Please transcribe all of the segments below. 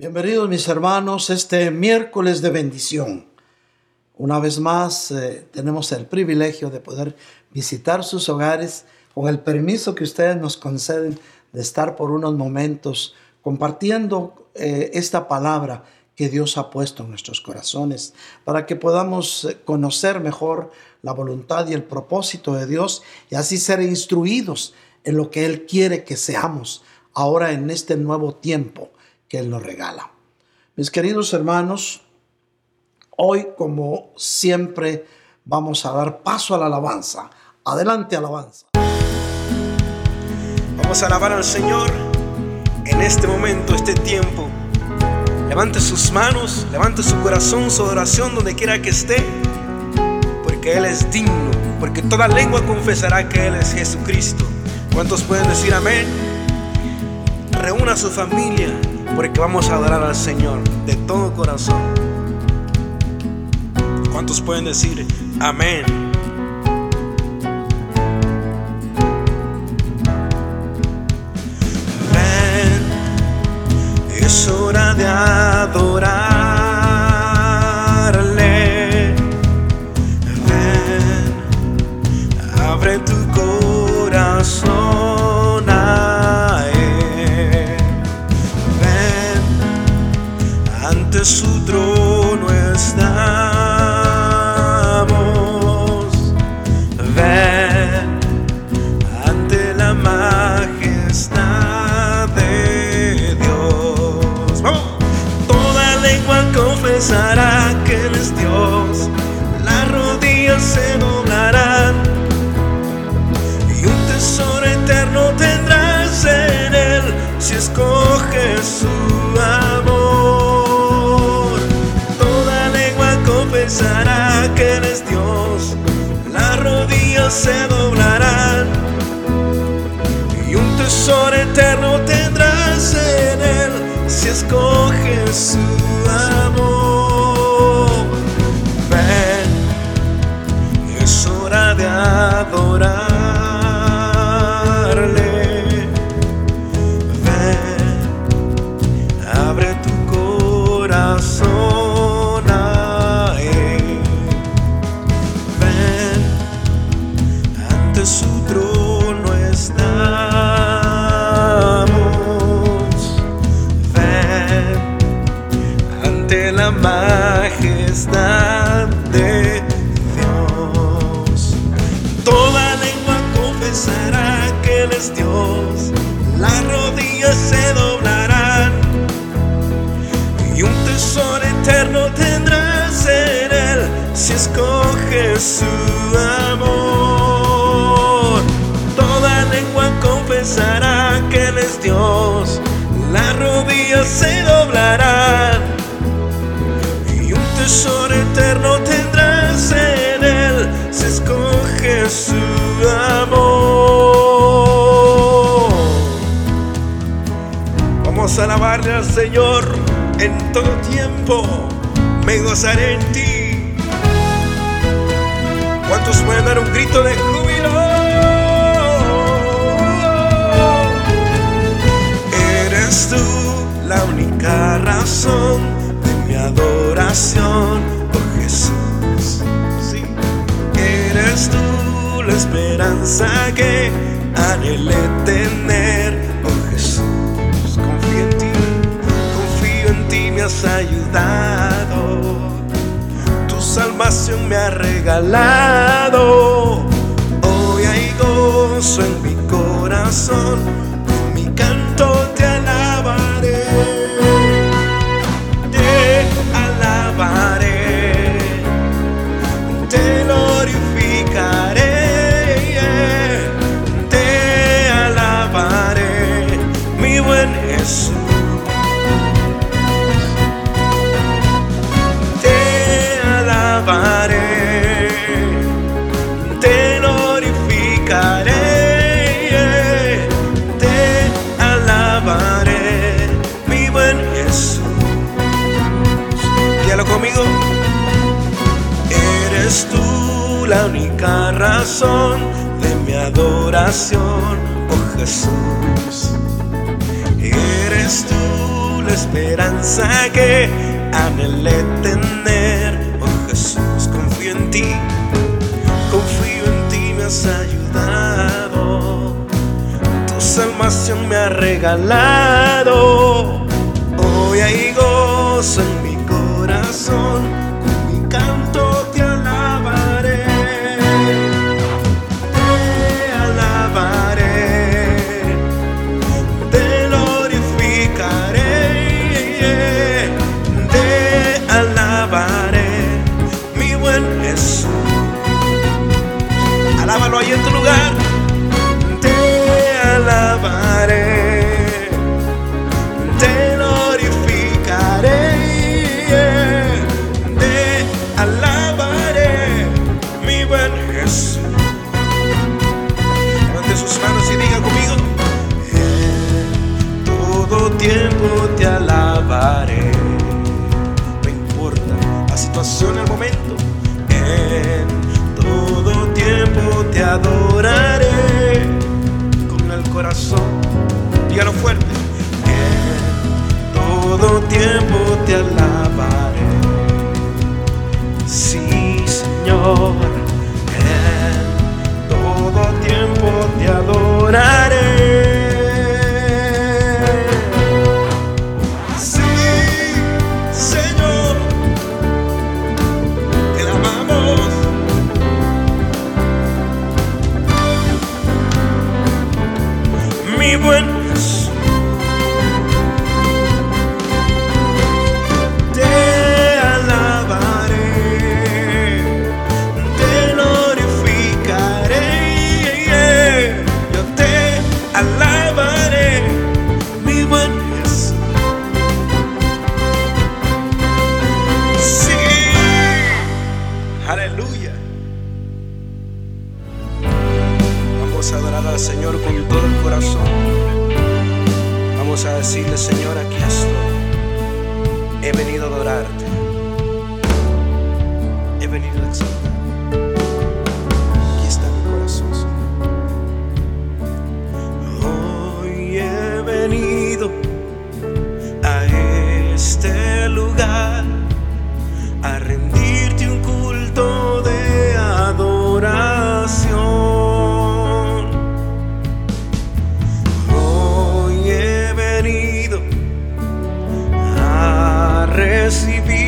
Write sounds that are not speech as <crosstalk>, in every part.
Bienvenidos mis hermanos este miércoles de bendición. Una vez más eh, tenemos el privilegio de poder visitar sus hogares con el permiso que ustedes nos conceden de estar por unos momentos compartiendo eh, esta palabra que Dios ha puesto en nuestros corazones para que podamos eh, conocer mejor la voluntad y el propósito de Dios y así ser instruidos en lo que Él quiere que seamos ahora en este nuevo tiempo que Él nos regala. Mis queridos hermanos, hoy como siempre vamos a dar paso a la alabanza. Adelante alabanza. Vamos a alabar al Señor en este momento, este tiempo. Levante sus manos, levante su corazón, su adoración donde quiera que esté, porque Él es digno, porque toda lengua confesará que Él es Jesucristo. ¿Cuántos pueden decir amén? Reúna a su familia, porque vamos a adorar al Señor de todo corazón. ¿Cuántos pueden decir amén? Ven, es hora de adorarle. Se doblarán y un tesoro eterno tendrás en Él si escoges su amor. Ven, es hora de adorarle. Su amor. Toda lengua confesará que Él es Dios. Las rodillas se doblarán y un tesoro eterno tendrás en Él si escoges su amor. Vamos a alabarle al Señor en todo tiempo. Me gozaré en ti. De júbilo? Eres tú la única razón de mi adoración, oh Jesús. Sí. Eres tú la esperanza que anhelé tener, oh Jesús. Confío en ti, confío en ti, me has ayudado. Tu salvación me ha regalado. Corazón, eres tú la única razón de mi adoración, oh Jesús. Eres tú la esperanza que anhelé tener, oh Jesús, confío en ti, confío en ti, me has ayudado, tu salvación me ha regalado, hoy hay gozo en mi corazón. situación, el momento. En todo tiempo te adoraré con el corazón. Dígalo fuerte. En todo tiempo recibir.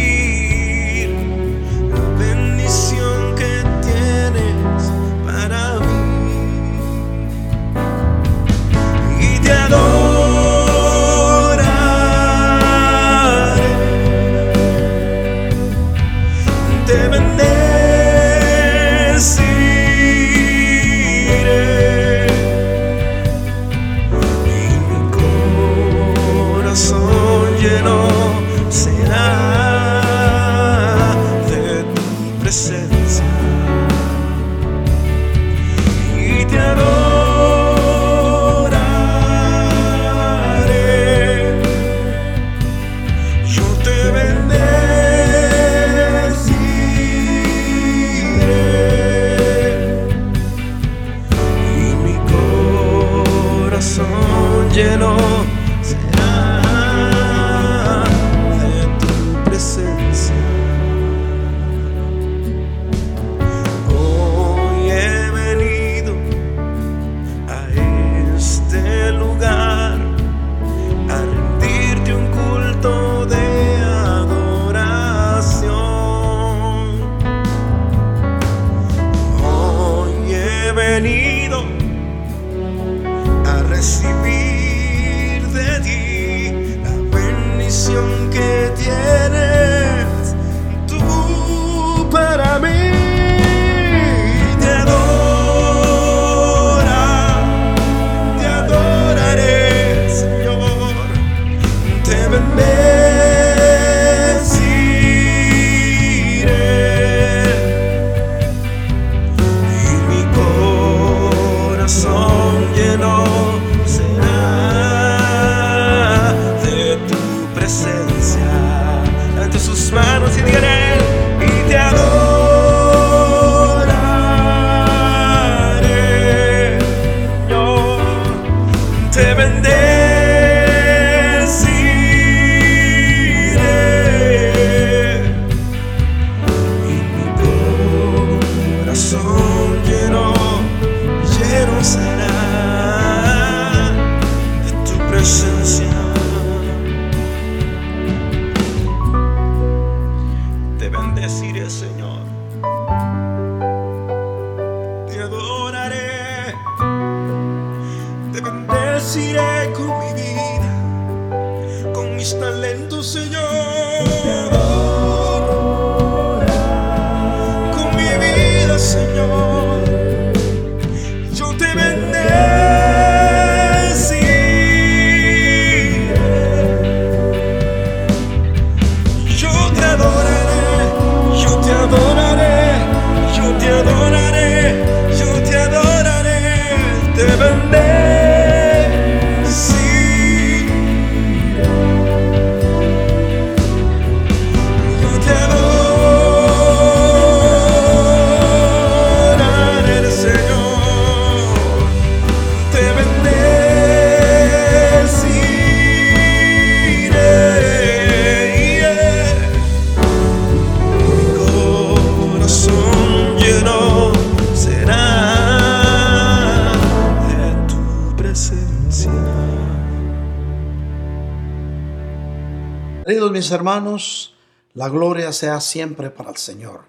Hermanos, la gloria sea siempre para el Señor.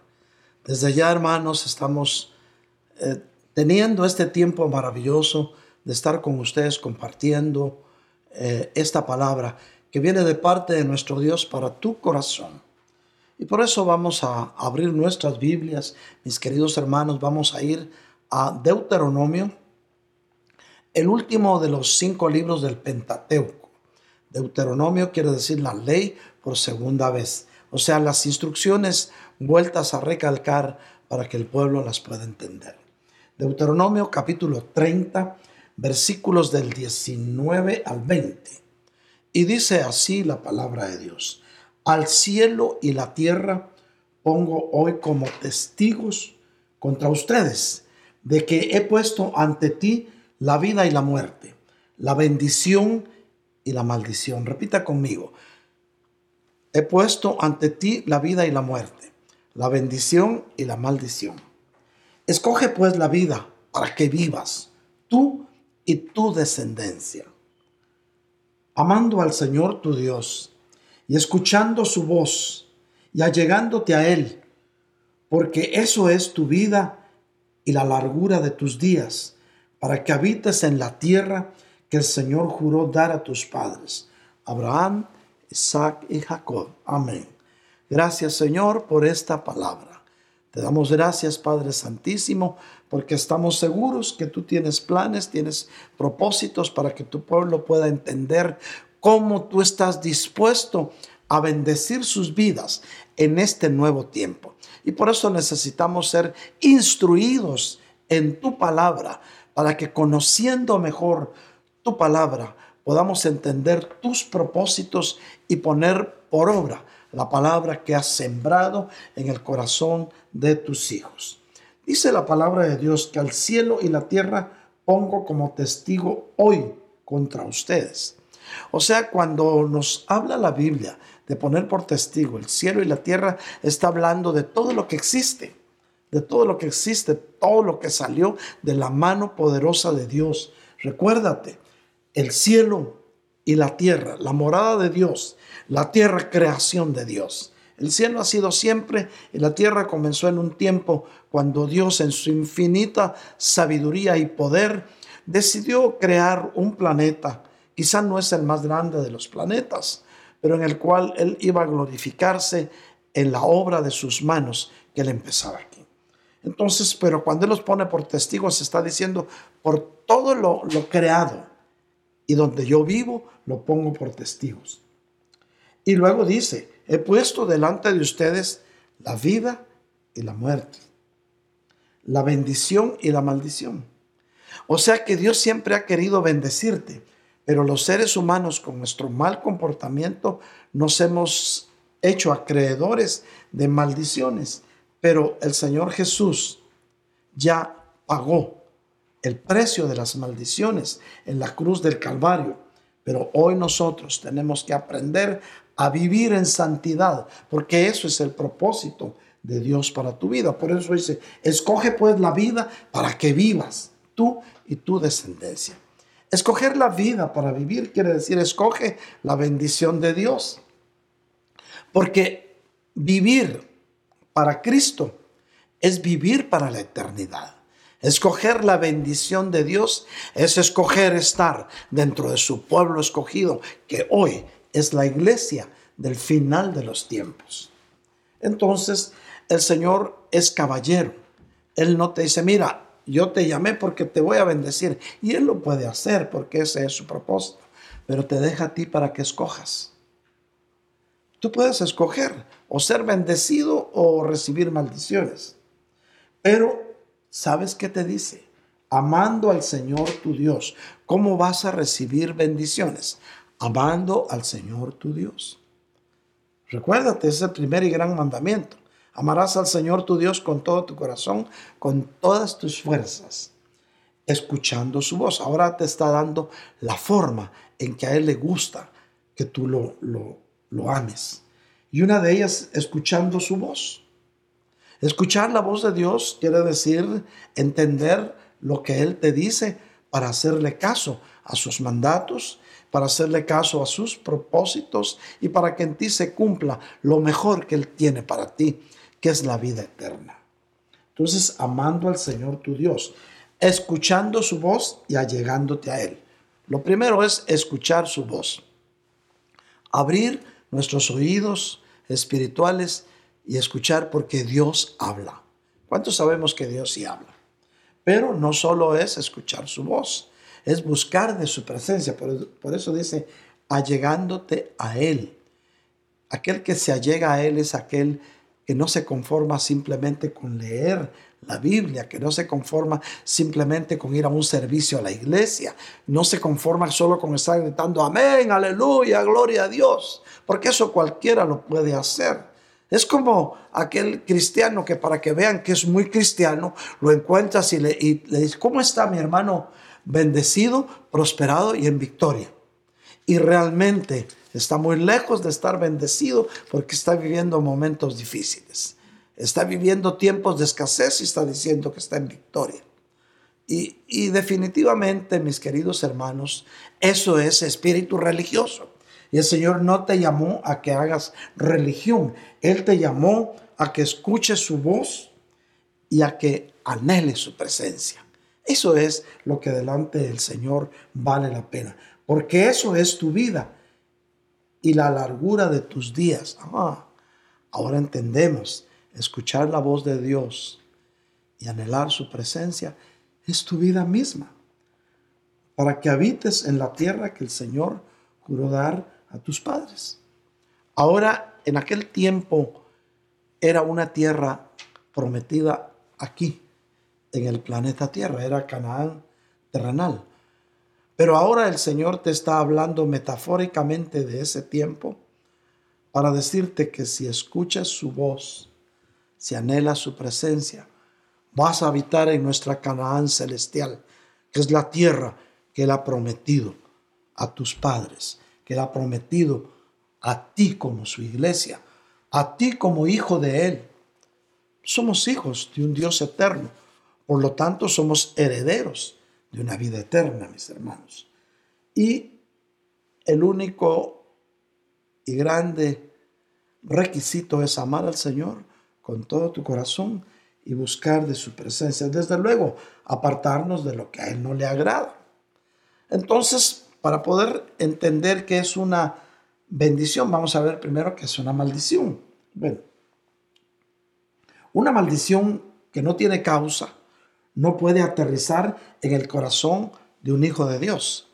Desde ya, hermanos, estamos eh, teniendo este tiempo maravilloso de estar con ustedes compartiendo eh, esta palabra que viene de parte de nuestro Dios para tu corazón. Y por eso vamos a abrir nuestras Biblias, mis queridos hermanos, vamos a ir a Deuteronomio, el último de los cinco libros del Pentateuco. Deuteronomio quiere decir la ley por segunda vez, o sea, las instrucciones vueltas a recalcar para que el pueblo las pueda entender. Deuteronomio capítulo 30, versículos del 19 al 20. Y dice así la palabra de Dios. Al cielo y la tierra pongo hoy como testigos contra ustedes de que he puesto ante ti la vida y la muerte, la bendición y la maldición. Repita conmigo. He puesto ante ti la vida y la muerte, la bendición y la maldición. Escoge pues la vida para que vivas, tú y tu descendencia, amando al Señor tu Dios y escuchando su voz y allegándote a Él, porque eso es tu vida y la largura de tus días, para que habites en la tierra que el Señor juró dar a tus padres, Abraham, Isaac y Jacob. Amén. Gracias Señor por esta palabra. Te damos gracias Padre Santísimo porque estamos seguros que tú tienes planes, tienes propósitos para que tu pueblo pueda entender cómo tú estás dispuesto a bendecir sus vidas en este nuevo tiempo. Y por eso necesitamos ser instruidos en tu palabra para que conociendo mejor tu palabra podamos entender tus propósitos y poner por obra la palabra que has sembrado en el corazón de tus hijos. Dice la palabra de Dios que al cielo y la tierra pongo como testigo hoy contra ustedes. O sea, cuando nos habla la Biblia de poner por testigo el cielo y la tierra, está hablando de todo lo que existe, de todo lo que existe, todo lo que salió de la mano poderosa de Dios. Recuérdate, el cielo y la tierra, la morada de Dios, la tierra creación de Dios. El cielo ha sido siempre y la tierra comenzó en un tiempo cuando Dios en su infinita sabiduría y poder decidió crear un planeta. Quizá no es el más grande de los planetas, pero en el cual Él iba a glorificarse en la obra de sus manos que Él empezaba aquí. Entonces, pero cuando Él los pone por testigos, está diciendo, por todo lo, lo creado y donde yo vivo, lo pongo por testigos. Y luego dice, he puesto delante de ustedes la vida y la muerte, la bendición y la maldición. O sea que Dios siempre ha querido bendecirte, pero los seres humanos con nuestro mal comportamiento nos hemos hecho acreedores de maldiciones. Pero el Señor Jesús ya pagó el precio de las maldiciones en la cruz del Calvario. Pero hoy nosotros tenemos que aprender a vivir en santidad, porque eso es el propósito de Dios para tu vida. Por eso dice, escoge pues la vida para que vivas tú y tu descendencia. Escoger la vida para vivir quiere decir escoge la bendición de Dios. Porque vivir para Cristo es vivir para la eternidad. Escoger la bendición de Dios es escoger estar dentro de su pueblo escogido que hoy es la iglesia del final de los tiempos. Entonces, el Señor es caballero. Él no te dice, mira, yo te llamé porque te voy a bendecir. Y Él lo puede hacer porque ese es su propósito. Pero te deja a ti para que escojas. Tú puedes escoger o ser bendecido o recibir maldiciones. Pero, ¿sabes qué te dice? Amando al Señor tu Dios. ¿Cómo vas a recibir bendiciones? Amando al Señor tu Dios. Recuérdate, ese es el primer y gran mandamiento. Amarás al Señor tu Dios con todo tu corazón, con todas tus fuerzas, escuchando su voz. Ahora te está dando la forma en que a Él le gusta que tú lo, lo, lo ames. Y una de ellas, escuchando su voz. Escuchar la voz de Dios quiere decir entender lo que Él te dice para hacerle caso a sus mandatos para hacerle caso a sus propósitos y para que en ti se cumpla lo mejor que Él tiene para ti, que es la vida eterna. Entonces, amando al Señor tu Dios, escuchando su voz y allegándote a Él. Lo primero es escuchar su voz. Abrir nuestros oídos espirituales y escuchar porque Dios habla. ¿Cuántos sabemos que Dios sí habla? Pero no solo es escuchar su voz, es buscar de su presencia. Por, eso dice, allegándote a Él. Aquel que se allega a Él es aquel que no se conforma simplemente con leer la Biblia, que no se conforma simplemente con ir a un servicio a la iglesia, no se conforma solo con estar gritando amén, aleluya, gloria a Dios, porque eso cualquiera lo puede hacer. Es como aquel cristiano que para que vean que es muy cristiano, lo encuentras y le, dices, ¿cómo está mi hermano? bendecido, prosperado y en victoria. Y realmente está muy lejos de estar bendecido porque está viviendo momentos difíciles. Está viviendo tiempos de escasez y está diciendo que está en victoria. Y definitivamente, mis queridos hermanos, eso es espíritu religioso. Y el Señor no te llamó a que hagas religión. Él te llamó a que escuches su voz y a que anhele su presencia. Eso es lo que delante del Señor vale la pena, porque eso es tu vida y la largura de tus días. Ah, ahora entendemos, escuchar la voz de Dios y anhelar su presencia es tu vida misma, para que habites en la tierra que el Señor juró dar a tus padres. Ahora, en aquel tiempo era una tierra prometida aquí, en el planeta Tierra, era Canaán terrenal. Pero ahora el Señor te está hablando metafóricamente de ese tiempo para decirte que si escuchas su voz, si anhelas su presencia, vas a habitar en nuestra Canaán celestial, que es la tierra que Él ha prometido a tus padres, que Él ha prometido a ti como su iglesia, a ti como hijo de Él. Somos hijos de un Dios eterno por lo tanto, somos herederos de una vida eterna, mis hermanos. Y el único y grande requisito es amar al Señor con todo tu corazón y buscar de su presencia. Desde luego, apartarnos de lo que a Él no le agrada. Entonces, para poder entender que es una bendición, vamos a ver primero que es una maldición. Bueno, una maldición que no tiene causa no puede aterrizar en el corazón de un hijo de Dios.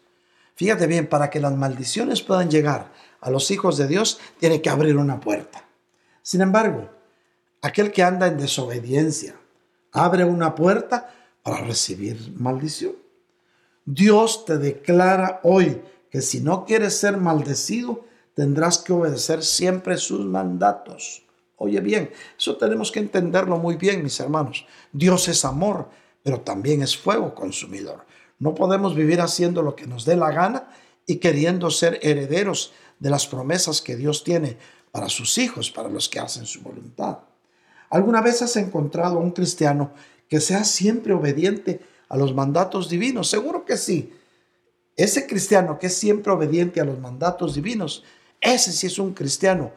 Fíjate bien, para que las maldiciones puedan llegar a los hijos de Dios, tiene que abrir una puerta. Sin embargo, aquel que anda en desobediencia abre una puerta para recibir maldición. Dios te declara hoy que si no quieres ser maldecido, tendrás que obedecer siempre sus mandatos. Oye bien, eso tenemos que entenderlo muy bien, mis hermanos. Dios es amor pero también es fuego consumidor. No podemos vivir haciendo lo que nos dé la gana y queriendo ser herederos de las promesas que Dios tiene para sus hijos, para los que hacen su voluntad. ¿Alguna vez has encontrado a un cristiano que sea siempre obediente a los mandatos divinos? Seguro que sí. Ese cristiano que es siempre obediente a los mandatos divinos, ese sí es un cristiano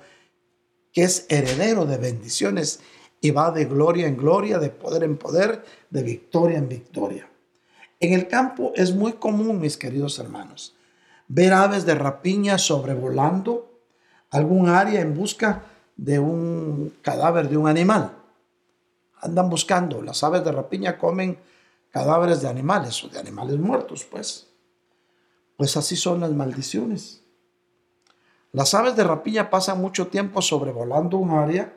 que es heredero de bendiciones y va de gloria en gloria, de poder en poder, de victoria en victoria. En el campo es muy común, mis queridos hermanos, ver aves de rapiña sobrevolando algún área en busca de un cadáver de un animal. Andan buscando, las aves de rapiña comen cadáveres de animales o de animales muertos, pues. Pues así son las maldiciones. Las aves de rapiña pasan mucho tiempo sobrevolando un área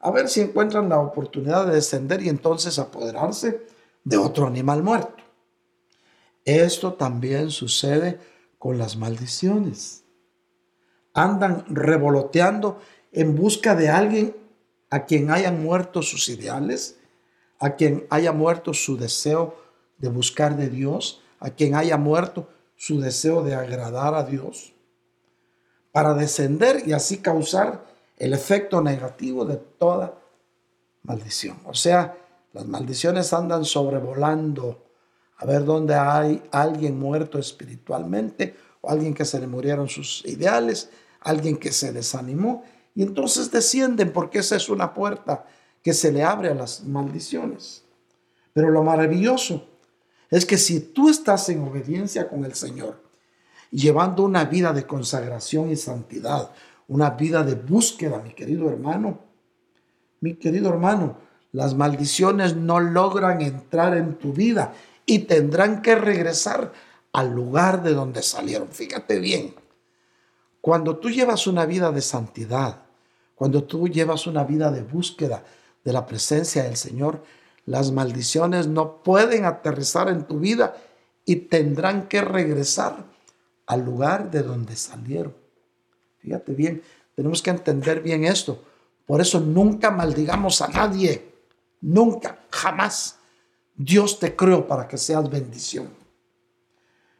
a ver si encuentran la oportunidad de descender y entonces apoderarse de otro animal muerto. Esto también sucede con las maldiciones. Andan revoloteando en busca de alguien a quien hayan muerto sus ideales, a quien haya muerto su deseo de buscar de Dios, a quien haya muerto su deseo de agradar a Dios, para descender y así causar el efecto negativo de toda maldición. O sea, las maldiciones andan sobrevolando a ver dónde hay alguien muerto espiritualmente o alguien que se le murieron sus ideales, alguien que se desanimó y entonces descienden porque esa es una puerta que se le abre a las maldiciones. Pero lo maravilloso es que si tú estás en obediencia con el Señor, llevando una vida de consagración y santidad, una vida de búsqueda, mi querido hermano, mi querido hermano, las maldiciones no logran entrar en tu vida y tendrán que regresar al lugar de donde salieron. Fíjate bien, cuando tú llevas una vida de santidad, cuando tú llevas una vida de búsqueda de la presencia del Señor, las maldiciones no pueden aterrizar en tu vida y tendrán que regresar al lugar de donde salieron. Fíjate bien, tenemos que entender bien esto. Por eso nunca maldigamos a nadie. Nunca, jamás. Dios te creó para que seas bendición.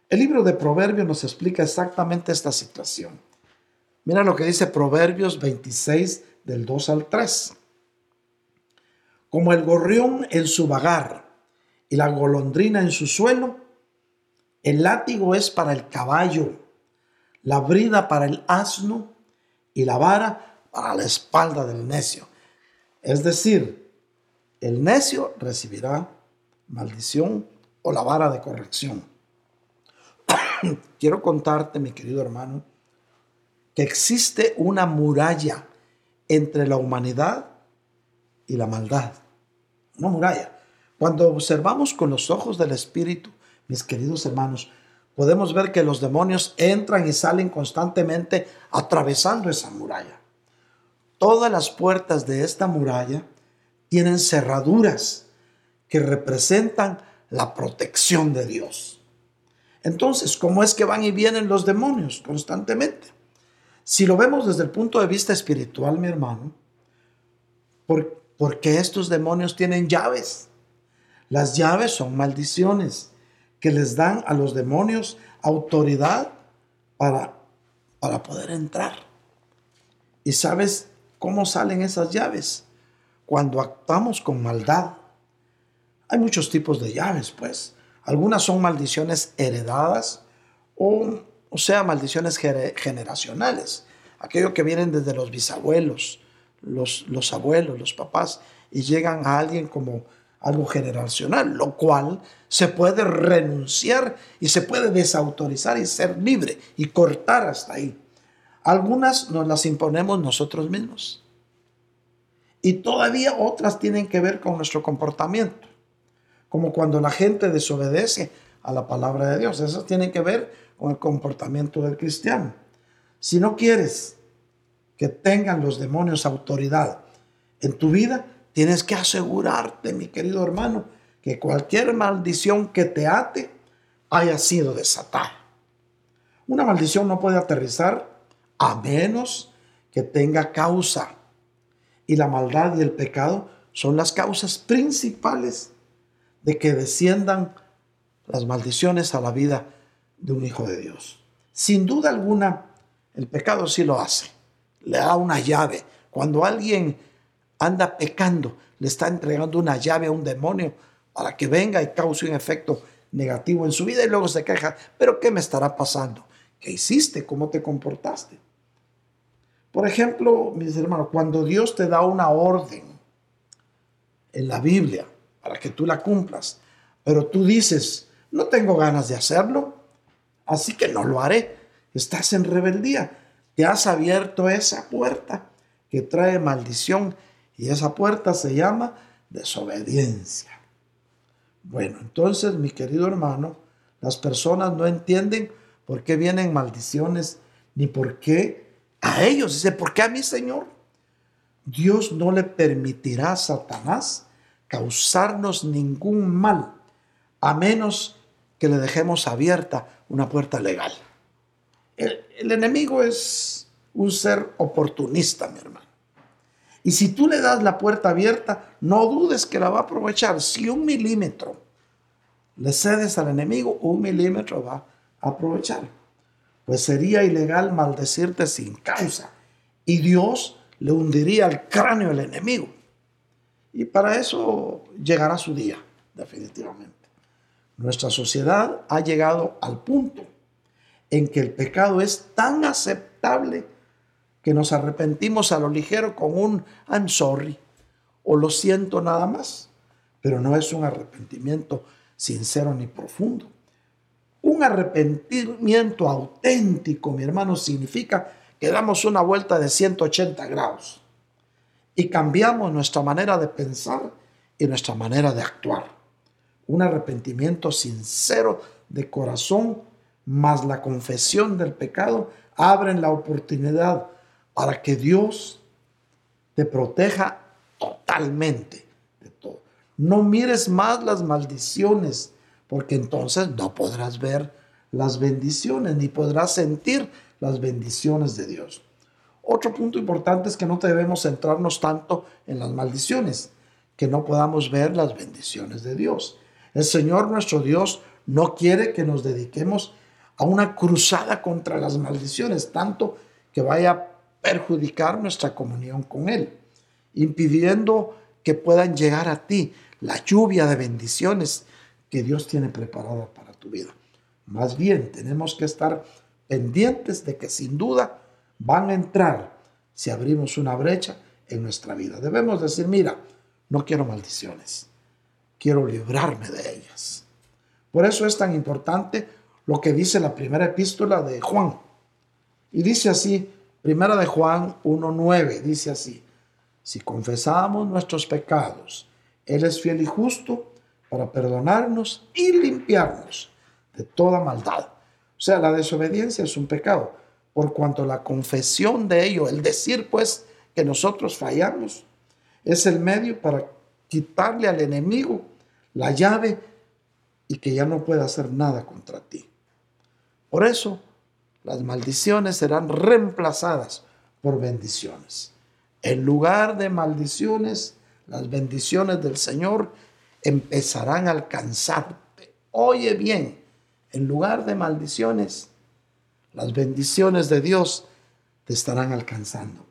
El libro de Proverbios nos explica exactamente esta situación. Mira lo que dice Proverbios 26 del 2 al 3. Como el gorrión en su vagar y la golondrina en su suelo, el látigo es para el caballo, la brida para el asno y la vara para la espalda del necio. Es decir, el necio recibirá maldición o la vara de corrección. <coughs> Quiero contarte, mi querido hermano, que existe una muralla entre la humanidad y la maldad. Una muralla. Cuando observamos con los ojos del Espíritu, mis queridos hermanos, podemos ver que los demonios entran y salen constantemente atravesando esa muralla. Todas las puertas de esta muralla tienen cerraduras que representan la protección de Dios. Entonces, ¿cómo es que van y vienen los demonios constantemente? Si lo vemos desde el punto de vista espiritual, mi hermano, ¿por, porque estos demonios tienen llaves? Las llaves son maldiciones que les dan a los demonios autoridad para, para poder entrar. ¿Y sabes cómo salen esas llaves? Cuando actuamos con maldad. Hay muchos tipos de llaves, pues. Algunas son maldiciones heredadas o o sea, maldiciones generacionales, aquello que vienen desde los bisabuelos, los, los abuelos, los papás, y llegan a alguien como algo generacional, lo cual se puede renunciar y se puede desautorizar y ser libre y cortar hasta ahí. Algunas nos las imponemos nosotros mismos. Y todavía otras tienen que ver con nuestro comportamiento, como cuando la gente desobedece a la palabra de Dios. Esas tienen que ver con el comportamiento del cristiano. Si no quieres que tengan los demonios autoridad en tu vida, tienes que asegurarte, mi querido hermano, que cualquier maldición que te ate haya sido desatada. Una maldición no puede aterrizar a menos que tenga causa. Y la maldad y el pecado son las causas principales de que desciendan las maldiciones a la vida de un hijo de Dios. Sin duda alguna, el pecado sí lo hace. Le da una llave. Cuando alguien anda pecando, le está entregando una llave a un demonio para que venga y cause un efecto negativo en su vida y luego se queja, pero ¿qué me estará pasando? ¿Qué hiciste? ¿Cómo te comportaste? Por ejemplo, mis hermanos, cuando Dios te da una orden en la Biblia para que tú la cumplas, pero tú dices, no tengo ganas de hacerlo, así que no lo haré. estás en rebeldía. Te has abierto esa puerta que trae maldición y esa puerta se llama desobediencia. Bueno, entonces, mi querido hermano, las personas no entienden por qué vienen maldiciones ni por qué a ellos. Dice, ¿por qué a mí, Señor? Dios no le permitirá a Satanás causarnos ningún mal, a menos que le dejemos abierta una puerta legal. El, enemigo es un ser oportunista, mi hermano. Y si tú le das la puerta abierta, no dudes que la va a aprovechar. Si un milímetro le cedes al enemigo, un milímetro va a aprovechar. Pues sería ilegal maldecirte sin causa. Y Dios le hundiría el cráneo al enemigo. Y para eso llegará su día, definitivamente. Nuestra sociedad ha llegado al punto en que el pecado es tan aceptable que nos arrepentimos a lo ligero con un I'm sorry o lo siento nada más, pero no es un arrepentimiento sincero ni profundo. Un arrepentimiento auténtico, mi hermano, significa que damos una vuelta de 180 grados y cambiamos nuestra manera de pensar y nuestra manera de actuar. Un arrepentimiento sincero de corazón más la confesión del pecado abren la oportunidad para que Dios te proteja totalmente de todo. No mires más las maldiciones, porque entonces no podrás ver las bendiciones, ni podrás sentir las bendiciones de Dios. Otro punto importante es que no debemos centrarnos tanto en las maldiciones, que no podamos ver las bendiciones de Dios. El Señor nuestro Dios no quiere que nos dediquemos a una cruzada contra las maldiciones, tanto que vaya perjudicar nuestra comunión con Él, impidiendo que puedan llegar a ti la lluvia de bendiciones que Dios tiene preparada para tu vida. Más bien, tenemos que estar pendientes de que sin duda van a entrar si abrimos una brecha en nuestra vida. Debemos decir, mira, no quiero maldiciones, quiero librarme de ellas. Por eso es tan importante lo que dice la primera epístola de Juan. Y dice así, Primera de Juan 1.9 dice así, si confesamos nuestros pecados, Él es fiel y justo para perdonarnos y limpiarnos de toda maldad. O sea, la desobediencia es un pecado, por cuanto la confesión de ello, el decir pues que nosotros fallamos, es el medio para quitarle al enemigo la llave y que ya no pueda hacer nada contra ti. Por eso, las maldiciones serán reemplazadas por bendiciones. En lugar de maldiciones, las bendiciones del Señor empezarán a alcanzarte. Oye bien, en lugar de maldiciones, las bendiciones de Dios te estarán alcanzando.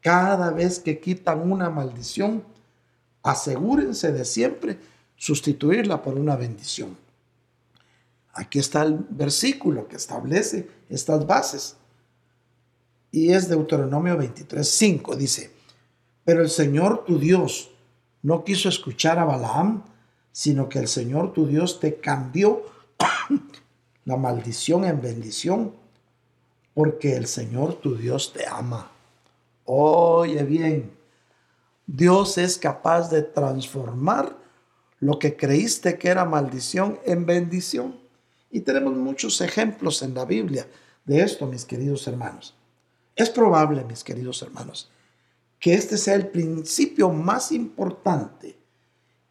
Cada vez que quitan una maldición, asegúrense de siempre sustituirla por una bendición. Aquí está el versículo que establece estas bases. Y es Deuteronomio 23, 5. Dice, pero el Señor tu Dios no quiso escuchar a Balaam, sino que el Señor tu Dios te cambió <coughs> la maldición en bendición, porque el Señor tu Dios te ama. Oye bien, Dios es capaz de transformar lo que creíste que era maldición en bendición. Y tenemos muchos ejemplos en la Biblia de esto, mis queridos hermanos. Es probable, mis queridos hermanos, que este sea el principio más importante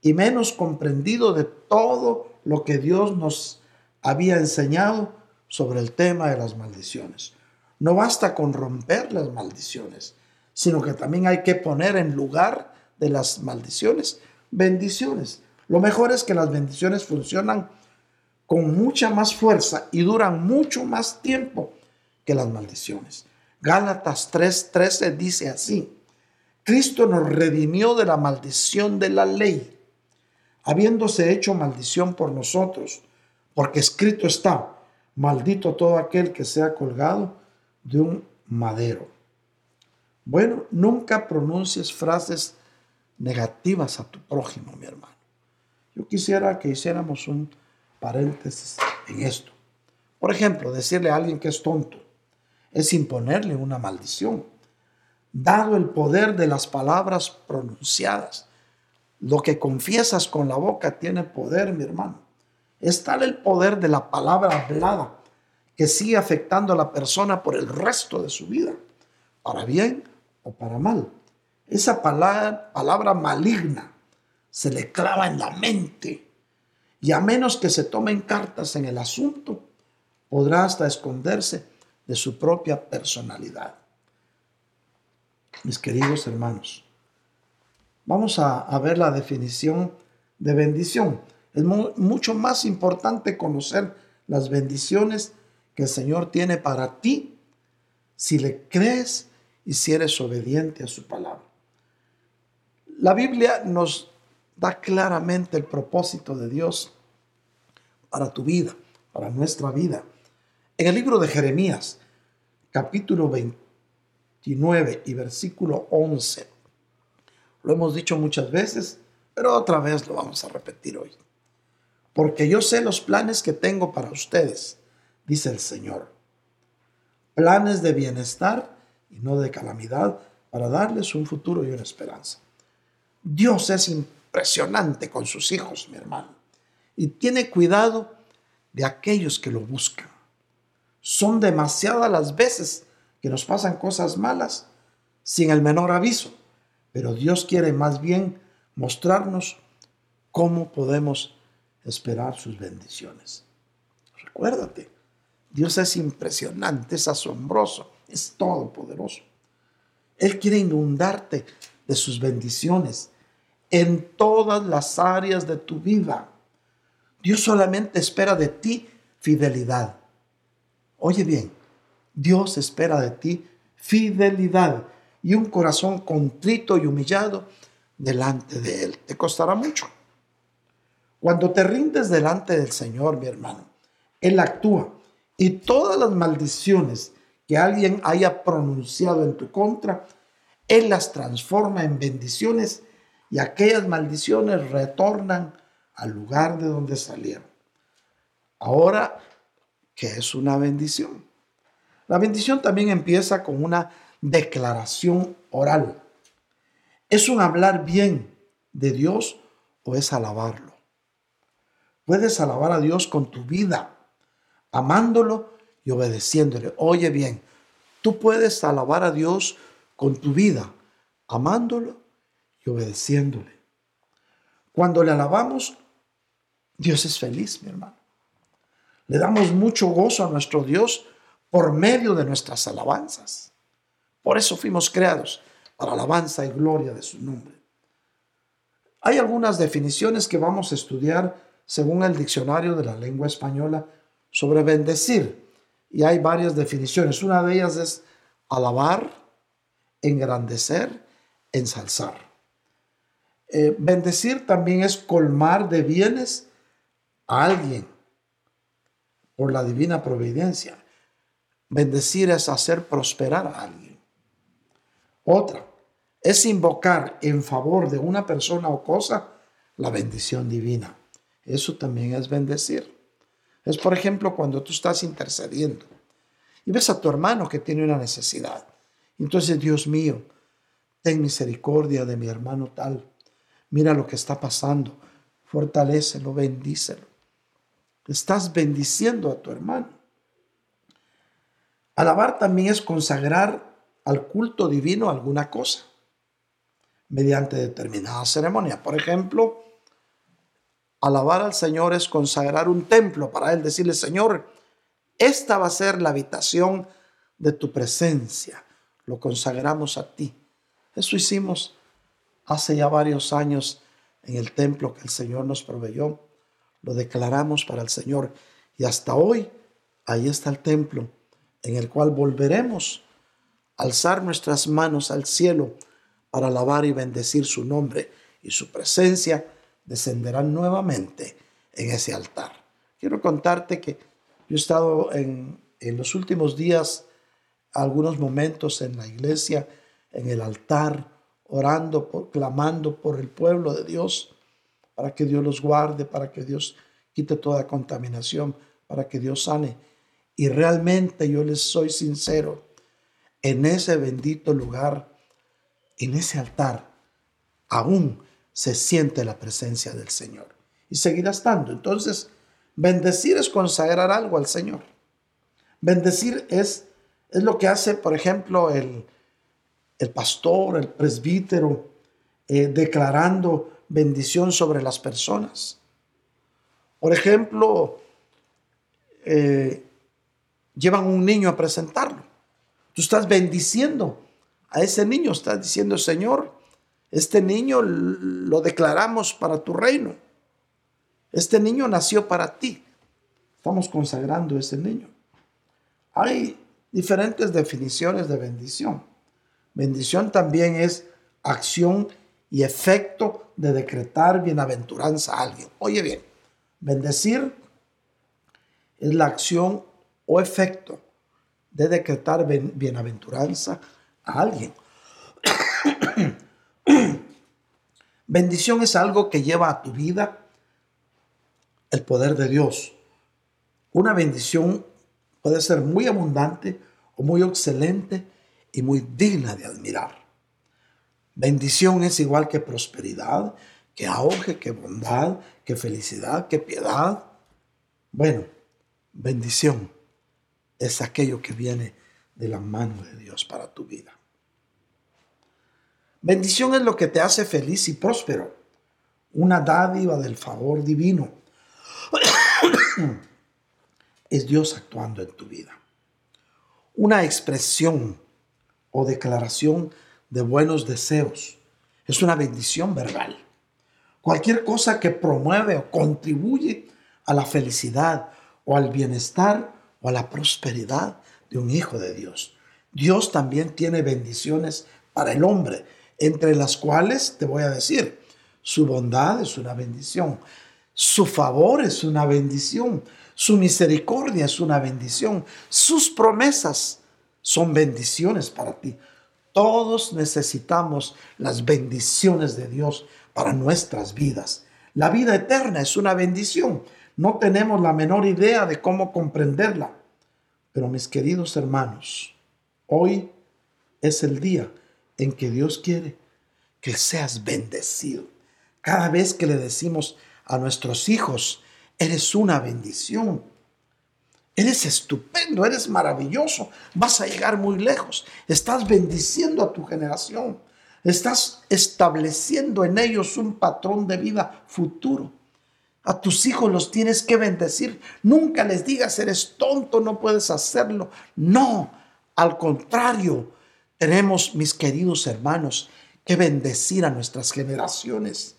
y menos comprendido de todo lo que Dios nos había enseñado sobre el tema de las maldiciones. No basta con romper las maldiciones, sino que también hay que poner en lugar de las maldiciones bendiciones. Lo mejor es que las bendiciones funcionan con mucha más fuerza y duran mucho más tiempo que las maldiciones. Gálatas 3:13 dice así, Cristo nos redimió de la maldición de la ley, habiéndose hecho maldición por nosotros, porque escrito está, maldito todo aquel que sea colgado de un madero. Bueno, nunca pronuncies frases negativas a tu prójimo, mi hermano. Yo quisiera que hiciéramos un paréntesis en esto. Por ejemplo, decirle a alguien que es tonto es imponerle una maldición. Dado el poder de las palabras pronunciadas, lo que confiesas con la boca tiene poder, mi hermano. Es tal el poder de la palabra hablada que sigue afectando a la persona por el resto de su vida, para bien o para mal. Esa palabra, palabra maligna se le clava en la mente y a menos que se tomen cartas en el asunto, podrá hasta esconderse de su propia personalidad. Mis queridos hermanos, vamos a, ver la definición de bendición. Es mucho más importante conocer las bendiciones que el Señor tiene para ti si le crees y si eres obediente a su palabra. La Biblia nos da claramente el propósito de Dios para tu vida, para nuestra vida. En el libro de Jeremías, capítulo 29 y versículo 11, lo hemos dicho muchas veces, pero otra vez lo vamos a repetir hoy. Porque yo sé los planes que tengo para ustedes, dice el Señor. Planes de bienestar y no de calamidad para darles un futuro y una esperanza. Dios es impresionante con sus hijos, mi hermano, y tiene cuidado de aquellos que lo buscan. Son demasiadas las veces que nos pasan cosas malas sin el menor aviso, pero Dios quiere más bien mostrarnos cómo podemos esperar sus bendiciones. Recuérdate, Dios es impresionante, es asombroso, es todopoderoso. Él quiere inundarte de sus bendiciones en todas las áreas de tu vida. Dios solamente espera de ti fidelidad. Oye bien, Dios espera de ti fidelidad y un corazón contrito y humillado delante de Él. Te costará mucho. Cuando te rindes delante del Señor, mi hermano, Él actúa y todas las maldiciones que alguien haya pronunciado en tu contra, Él las transforma en bendiciones y aquellas maldiciones retornan al lugar de donde salieron. Ahora, ¿qué es una bendición? La bendición también empieza con una declaración oral. ¿Es un hablar bien de Dios o es alabarlo? Puedes alabar a Dios con tu vida, amándolo y obedeciéndole. Oye bien, tú puedes alabar a Dios con tu vida, amándolo y obedeciéndole. Cuando le alabamos, Dios es feliz, mi hermano. Le damos mucho gozo a nuestro Dios por medio de nuestras alabanzas. Por eso fuimos creados, para alabanza y gloria de su nombre. Hay algunas definiciones que vamos a estudiar según el diccionario de la lengua española sobre bendecir. Y hay varias definiciones. Una de ellas es alabar, engrandecer, ensalzar. Eh, bendecir también es colmar de bienes a alguien por la divina providencia. Bendecir es hacer prosperar a alguien. Otra es invocar en favor de una persona o cosa la bendición divina. Eso también es bendecir. Es, por ejemplo, cuando tú estás intercediendo y ves a tu hermano que tiene una necesidad. Entonces, Dios mío, ten misericordia de mi hermano tal mira lo que está pasando, fortalecelo, bendícelo. Estás bendiciendo a tu hermano. Alabar también es consagrar al culto divino alguna cosa mediante determinada ceremonia. Por ejemplo, alabar al Señor es consagrar un templo para Él, decirle, Señor, esta va a ser la habitación de tu presencia. Lo consagramos a ti. Eso hicimos hace ya varios años en el templo que el Señor nos proveyó. Lo declaramos para el Señor y hasta hoy ahí está el templo en el cual volveremos a alzar nuestras manos al cielo para alabar y bendecir su nombre y su presencia descenderán nuevamente en ese altar. Quiero contarte que yo he estado en, en los últimos días algunos momentos en la iglesia, en el altar, orando, clamando por el pueblo de Dios, para que Dios los guarde, para que Dios quite toda contaminación, para que Dios sane. Y realmente yo les soy sincero, en ese bendito lugar, en ese altar, aún se siente la presencia del Señor. Y seguirá estando. Entonces, bendecir es consagrar algo al Señor. Bendecir es, es lo que hace, por ejemplo, el, el pastor, el presbítero, eh, declarando bendición sobre las personas. Por ejemplo, eh, llevan un niño a presentarlo. Tú estás bendiciendo a ese niño, estás diciendo, Señor, este niño lo declaramos para tu reino. Este niño nació para ti. Estamos consagrando a ese niño. Hay diferentes definiciones de bendición. Bendición también es acción y efecto de decretar bienaventuranza a alguien. Oye bien, bendecir es la acción o efecto de decretar bienaventuranza a alguien. <coughs> Bendición es algo que lleva a tu vida el poder de Dios. Una bendición puede ser muy abundante o muy excelente y muy digna de admirar. Bendición es igual que prosperidad, que auge, que bondad, que felicidad, que piedad. Bueno, bendición es aquello que viene de la mano de Dios para tu vida. Bendición es lo que te hace feliz y próspero, una dádiva del favor divino. <coughs> es Dios actuando en tu vida. Una expresión o declaración de buenos deseos. Es una bendición verbal. Cualquier cosa que promueve o contribuye a la felicidad o al bienestar o a la prosperidad de un hijo de Dios. Dios también tiene bendiciones para el hombre, entre las cuales te voy a decir, su bondad es una bendición, su favor es una bendición, su misericordia es una bendición, sus promesas son bendiciones para ti. Todos necesitamos las bendiciones de Dios para nuestras vidas. La vida eterna es una bendición. No tenemos la menor idea de cómo comprenderla. Pero mis queridos hermanos, hoy es el día en que Dios quiere que seas bendecido. Cada vez que le decimos a nuestros hijos, eres una bendición Eres estupendo, eres maravilloso, vas a llegar muy lejos. Estás bendiciendo a tu generación. Estás estableciendo en ellos un patrón de vida futuro. A tus hijos los tienes que bendecir. Nunca les digas, eres tonto, no puedes hacerlo. No, al contrario, tenemos, mis queridos hermanos, que bendecir a nuestras generaciones.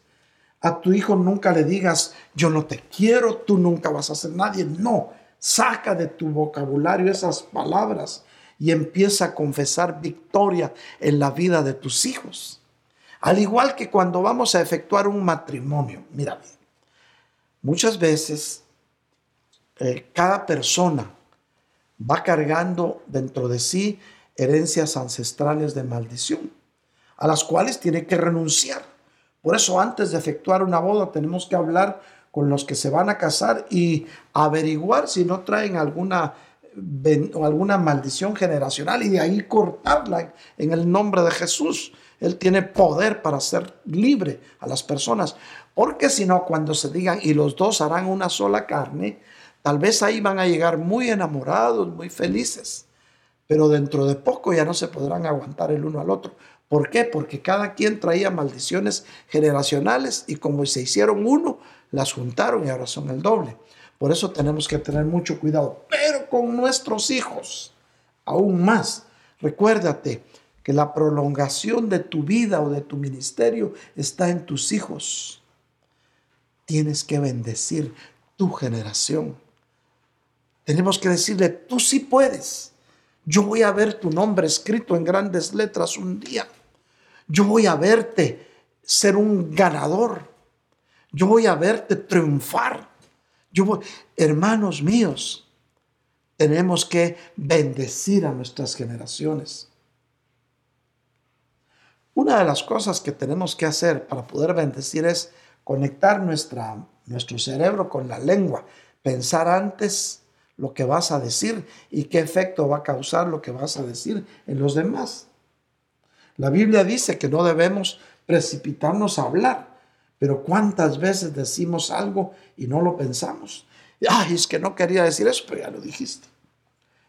A tu hijo nunca le digas, yo no te quiero, tú nunca vas a ser nadie. No, Saca de tu vocabulario esas palabras y empieza a confesar victoria en la vida de tus hijos. Al igual que cuando vamos a efectuar un matrimonio. Mira, muchas veces eh, cada persona va cargando dentro de sí herencias ancestrales de maldición, a las cuales tiene que renunciar. Por eso antes de efectuar una boda tenemos que hablar con los que se van a casar y averiguar si no traen alguna alguna maldición generacional y de ahí cortarla en el nombre de Jesús. Él tiene poder para hacer libre a las personas. Porque si no, cuando se digan y los dos harán una sola carne, tal vez ahí van a llegar muy enamorados, muy felices. Pero dentro de poco ya no se podrán aguantar el uno al otro. ¿Por qué? Porque cada quien traía maldiciones generacionales y como se hicieron uno, las juntaron y ahora son el doble. Por eso tenemos que tener mucho cuidado. Pero con nuestros hijos, aún más, recuérdate que la prolongación de tu vida o de tu ministerio está en tus hijos. Tienes que bendecir tu generación. Tenemos que decirle, tú sí puedes. Yo voy a ver tu nombre escrito en grandes letras un día. Yo voy a verte ser un ganador. Yo voy a verte triunfar. Yo voy, hermanos míos, tenemos que bendecir a nuestras generaciones. Una de las cosas que tenemos que hacer para poder bendecir es conectar nuestra, nuestro cerebro con la lengua, pensar antes lo que vas a decir y qué efecto va a causar lo que vas a decir en los demás. La Biblia dice que no debemos precipitarnos a hablar, pero ¿cuántas veces decimos algo y no lo pensamos? Ay, es que no quería decir eso, pero ya lo dijiste.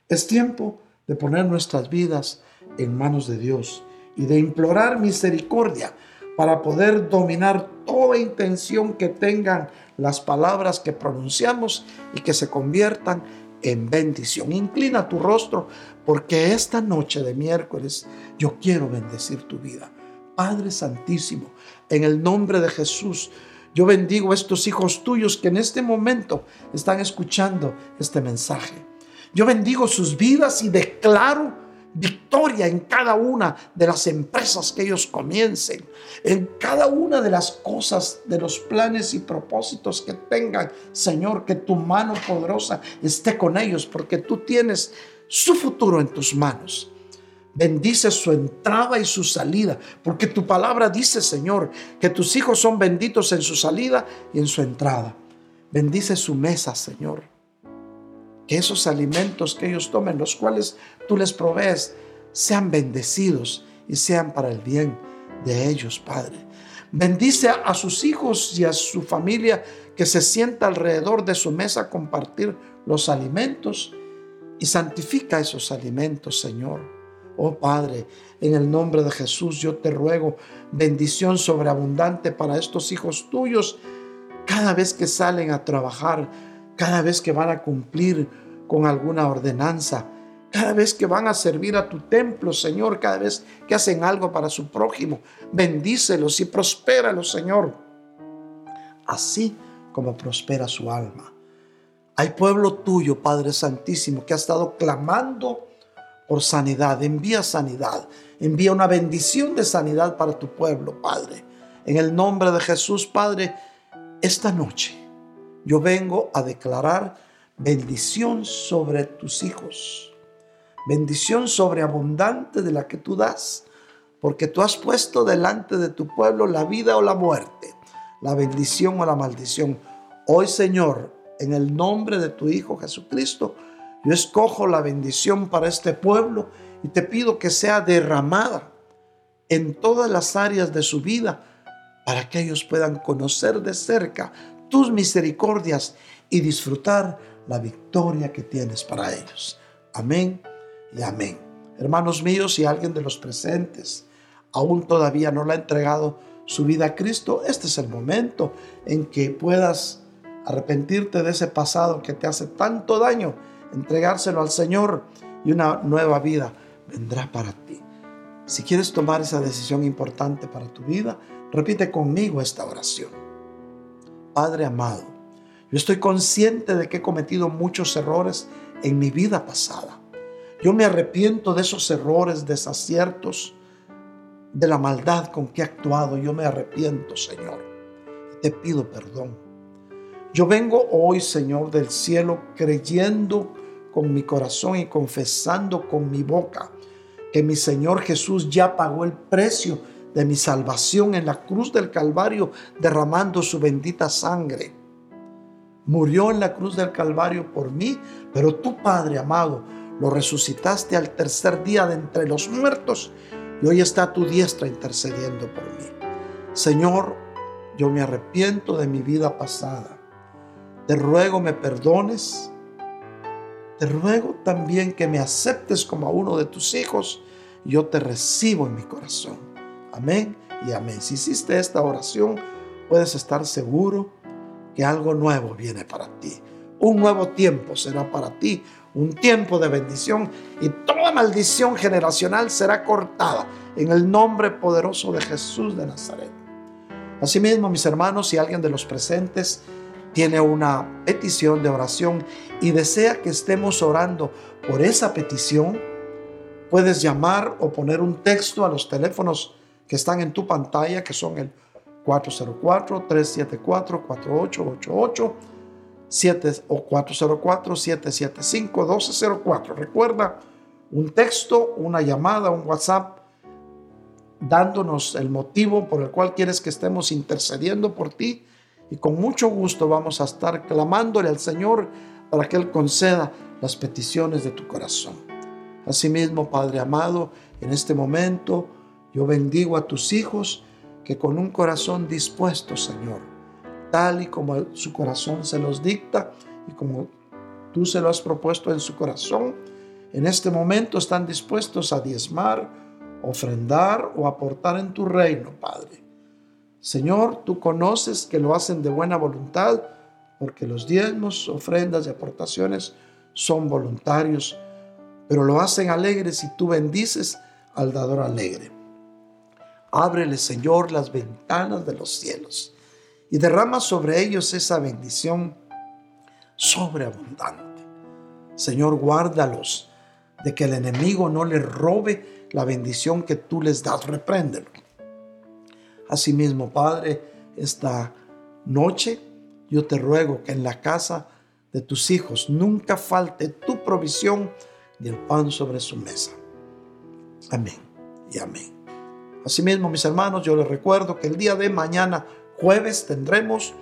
Es tiempo de poner nuestras vidas en manos de Dios y de implorar misericordia para poder dominar toda intención que tengan las palabras que pronunciamos y que se conviertan en bendición. Inclina tu rostro porque esta noche de miércoles yo quiero bendecir tu vida. Padre Santísimo, en el nombre de Jesús, yo bendigo a estos hijos tuyos que en este momento están escuchando este mensaje. Yo bendigo sus vidas y declaro victoria en cada una de las empresas que ellos comiencen, en cada una de las cosas, de los planes y propósitos que tengan. Señor, que tu mano poderosa esté con ellos, porque tú tienes su futuro en tus manos. Bendice su entrada y su salida, porque tu palabra dice, Señor, que tus hijos son benditos en su salida y en su entrada. Bendice su mesa, Señor que esos alimentos que ellos tomen, los cuales tú les provees, sean bendecidos y sean para el bien de ellos, Padre. Bendice a sus hijos y a su familia que se sienta alrededor de su mesa a compartir los alimentos y santifica esos alimentos, Señor. Oh Padre, en el nombre de Jesús yo te ruego bendición sobreabundante para estos hijos tuyos cada vez que salen a trabajar cada vez que van a cumplir con alguna ordenanza, cada vez que van a servir a tu templo, Señor, cada vez que hacen algo para su prójimo, bendícelos y prospéralos, Señor, así como prospera su alma. Hay pueblo tuyo, Padre Santísimo, que ha estado clamando por sanidad. Envía sanidad, envía una bendición de sanidad para tu pueblo, Padre. En el nombre de Jesús, Padre, esta noche yo vengo a declarar bendición sobre tus hijos, bendición sobreabundante de la que tú das, porque tú has puesto delante de tu pueblo la vida o la muerte, la bendición o la maldición. Hoy, Señor, en el nombre de tu Hijo Jesucristo, yo escojo la bendición para este pueblo y te pido que sea derramada en todas las áreas de su vida para que ellos puedan conocer de cerca tus misericordias y disfrutar la victoria que tienes para ellos. Amén y amén. Hermanos míos, si alguien de los presentes aún todavía no le ha entregado su vida a Cristo, este es el momento en que puedas arrepentirte de ese pasado que te hace tanto daño, entregárselo al Señor y una nueva vida vendrá para ti. Si quieres tomar esa decisión importante para tu vida, repite conmigo esta oración. Padre amado, yo estoy consciente de que he cometido muchos errores en mi vida pasada. Yo me arrepiento de esos errores, desaciertos, de la maldad con que he actuado. Yo me arrepiento, Señor. Te pido perdón. Yo vengo hoy, Señor, del cielo creyendo con mi corazón y confesando con mi boca que mi Señor Jesús ya pagó el precio de mi salvación en la cruz del Calvario, derramando su bendita sangre. Murió en la cruz del Calvario por mí, pero tú, Padre amado, lo resucitaste al tercer día de entre los muertos y hoy está a tu diestra intercediendo por mí. Señor, yo me arrepiento de mi vida pasada. Te ruego me perdones. Te ruego también que me aceptes como a uno de tus hijos. Yo te recibo en mi corazón. Amén y amén. Si hiciste esta oración, puedes estar seguro que algo nuevo viene para ti. Un nuevo tiempo será para ti, un tiempo de bendición y toda maldición generacional será cortada en el nombre poderoso de Jesús de Nazaret. Asimismo, mis hermanos, si alguien de los presentes tiene una petición de oración y desea que estemos orando por esa petición, puedes llamar o poner un texto a los teléfonos que están en tu pantalla, que son el 404-374-4888 o 404-775-1204. Recuerda un texto, una llamada, un WhatsApp dándonos el motivo por el cual quieres que estemos intercediendo por ti y con mucho gusto vamos a estar clamándole al Señor para que Él conceda las peticiones de tu corazón. Asimismo, Padre amado, en este momento yo bendigo a tus hijos que con un corazón dispuesto, Señor, tal y como su corazón se los dicta y como tú se lo has propuesto en su corazón, en este momento están dispuestos a diezmar, ofrendar o aportar en tu reino, Padre. Señor, tú conoces que lo hacen de buena voluntad, porque los diezmos, ofrendas y aportaciones son voluntarios, pero lo hacen alegres y tú bendices al dador alegre. Ábrele, Señor, las ventanas de los cielos y derrama sobre ellos esa bendición sobreabundante. Señor, guárdalos de que el enemigo no les robe la bendición que tú les das. Repréndelo. Asimismo, Padre, esta noche yo te ruego que en la casa de tus hijos nunca falte tu provisión ni el pan sobre su mesa. Amén y amén. Asimismo, mis hermanos, yo les recuerdo que el día de mañana, jueves, tendremos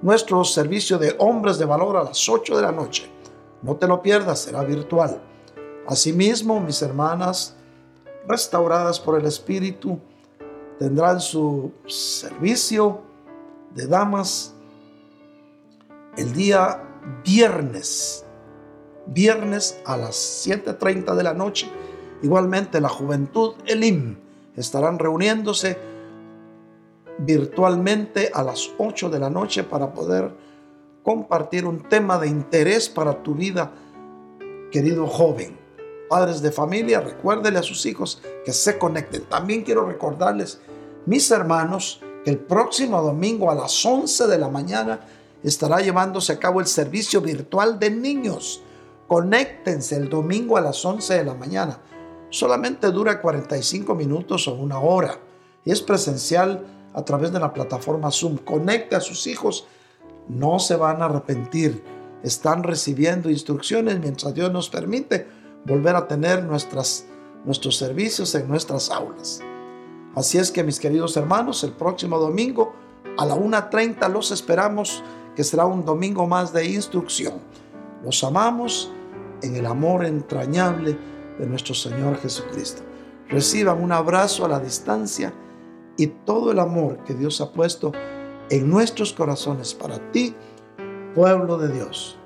nuestro servicio de hombres de valor a las 8 de la noche. No te lo pierdas, será virtual. Asimismo, mis hermanas, restauradas por el Espíritu, tendrán su servicio de damas el día viernes, viernes a las 7.30 de la noche. Igualmente la juventud Elim estarán reuniéndose virtualmente a las 8 de la noche para poder compartir un tema de interés para tu vida, querido joven. Padres de familia, recuérdele a sus hijos que se conecten. También quiero recordarles, mis hermanos, que el próximo domingo a las 11 de la mañana estará llevándose a cabo el servicio virtual de niños. Conéctense el domingo a las 11 de la mañana. Solamente dura 45 minutos o una hora. Es presencial a través de la plataforma Zoom. Conecte a sus hijos. No se van a arrepentir. Están recibiendo instrucciones mientras Dios nos permite volver a tener nuestros servicios en nuestras aulas. Así es que mis queridos hermanos, el próximo domingo a la 1.30 los esperamos que será un domingo más de instrucción. Los amamos en el amor entrañable de nuestro Señor Jesucristo. Reciban un abrazo a la distancia y todo el amor que Dios ha puesto en nuestros corazones para ti, pueblo de Dios.